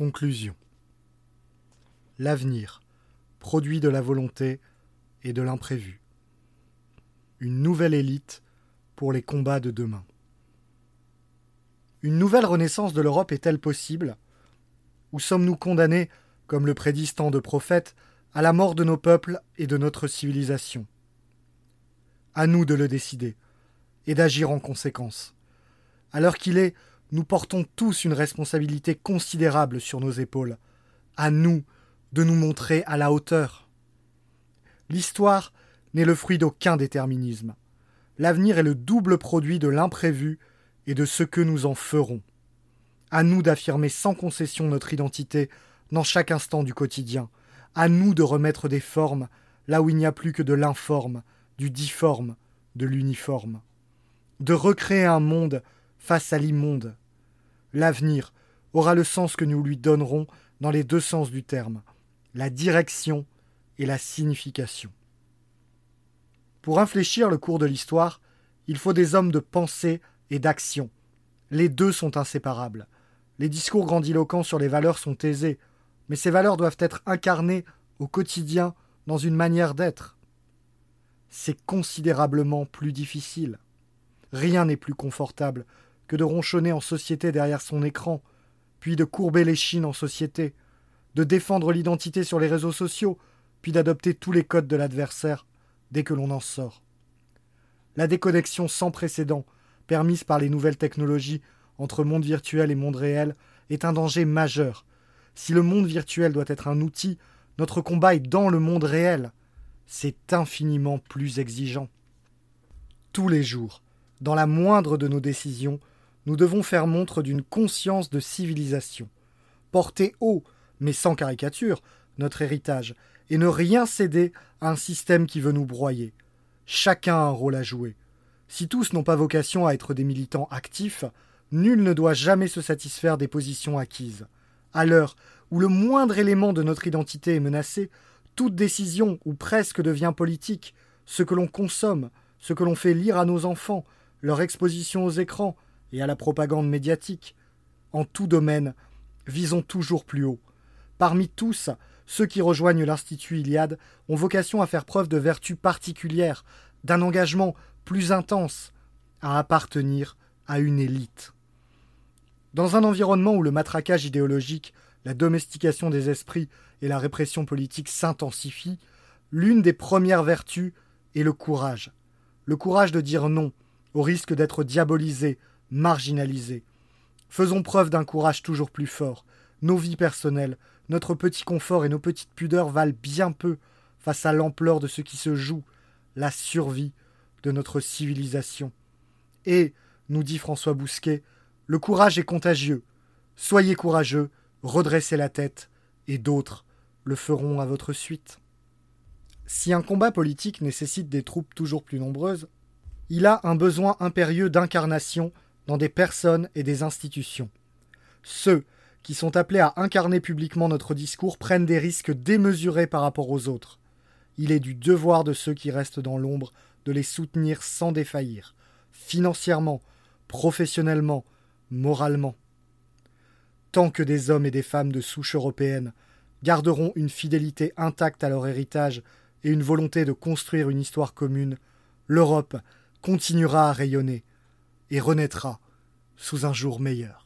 Conclusion. L'avenir, produit de la volonté et de l'imprévu. Une nouvelle élite pour les combats de demain. Une nouvelle renaissance de l'Europe est-elle possible? Ou sommes-nous condamnés, comme le prédisent tant de prophètes, à la mort de nos peuples et de notre civilisation? À nous de le décider et d'agir en conséquence. L'heure qu'il est, nous portons tous une responsabilité considérable sur nos épaules. À nous de nous montrer à la hauteur. L'histoire n'est le fruit d'aucun déterminisme. L'avenir est le double produit de l'imprévu et de ce que nous en ferons. À nous d'affirmer sans concession notre identité dans chaque instant du quotidien. À nous de remettre des formes là où il n'y a plus que de l'informe, du difforme, de l'uniforme. De recréer un monde face à l'immonde. L'avenir aura le sens que nous lui donnerons dans les deux sens du terme, la direction et la signification. Pour infléchir le cours de l'histoire, il faut des hommes de pensée et d'action. Les deux sont inséparables. Les discours grandiloquents sur les valeurs sont aisés, mais ces valeurs doivent être incarnées au quotidien dans une manière d'être. C'est considérablement plus difficile. Rien n'est plus confortable que de ronchonner en société derrière son écran, puis de courber les chines en société, de défendre l'identité sur les réseaux sociaux, puis d'adopter tous les codes de l'adversaire dès que l'on en sort. La déconnexion sans précédent, permise par les nouvelles technologies entre monde virtuel et monde réel, est un danger majeur. Si le monde virtuel doit être un outil, notre combat est dans le monde réel. C'est infiniment plus exigeant. Tous les jours, dans la moindre de nos décisions, nous devons faire montre d'une conscience de civilisation, porter haut, mais sans caricature, notre héritage, et ne rien céder à un système qui veut nous broyer. Chacun a un rôle à jouer. Si tous n'ont pas vocation à être des militants actifs, nul ne doit jamais se satisfaire des positions acquises. À l'heure où le moindre élément de notre identité est menacé, toute décision ou presque devient politique, ce que l'on consomme, ce que l'on fait lire à nos enfants, leur exposition aux écrans, et à la propagande médiatique. En tout domaine, visons toujours plus haut. Parmi tous, ceux qui rejoignent l'Institut Iliade ont vocation à faire preuve de vertus particulières, d'un engagement plus intense, à appartenir à une élite. Dans un environnement où le matraquage idéologique, la domestication des esprits et la répression politique s'intensifient, l'une des premières vertus est le courage. Le courage de dire non, au risque d'être diabolisé, marginalisés. Faisons preuve d'un courage toujours plus fort. Nos vies personnelles, notre petit confort et nos petites pudeurs valent bien peu face à l'ampleur de ce qui se joue, la survie de notre civilisation. Et, nous dit François Bousquet, le courage est contagieux. Soyez courageux, redressez la tête, et d'autres le feront à votre suite. Si un combat politique nécessite des troupes toujours plus nombreuses, il a un besoin impérieux d'incarnation des personnes et des institutions. Ceux qui sont appelés à incarner publiquement notre discours prennent des risques démesurés par rapport aux autres. Il est du devoir de ceux qui restent dans l'ombre de les soutenir sans défaillir, financièrement, professionnellement, moralement. Tant que des hommes et des femmes de souche européenne garderont une fidélité intacte à leur héritage et une volonté de construire une histoire commune, l'Europe continuera à rayonner, et renaîtra sous un jour meilleur.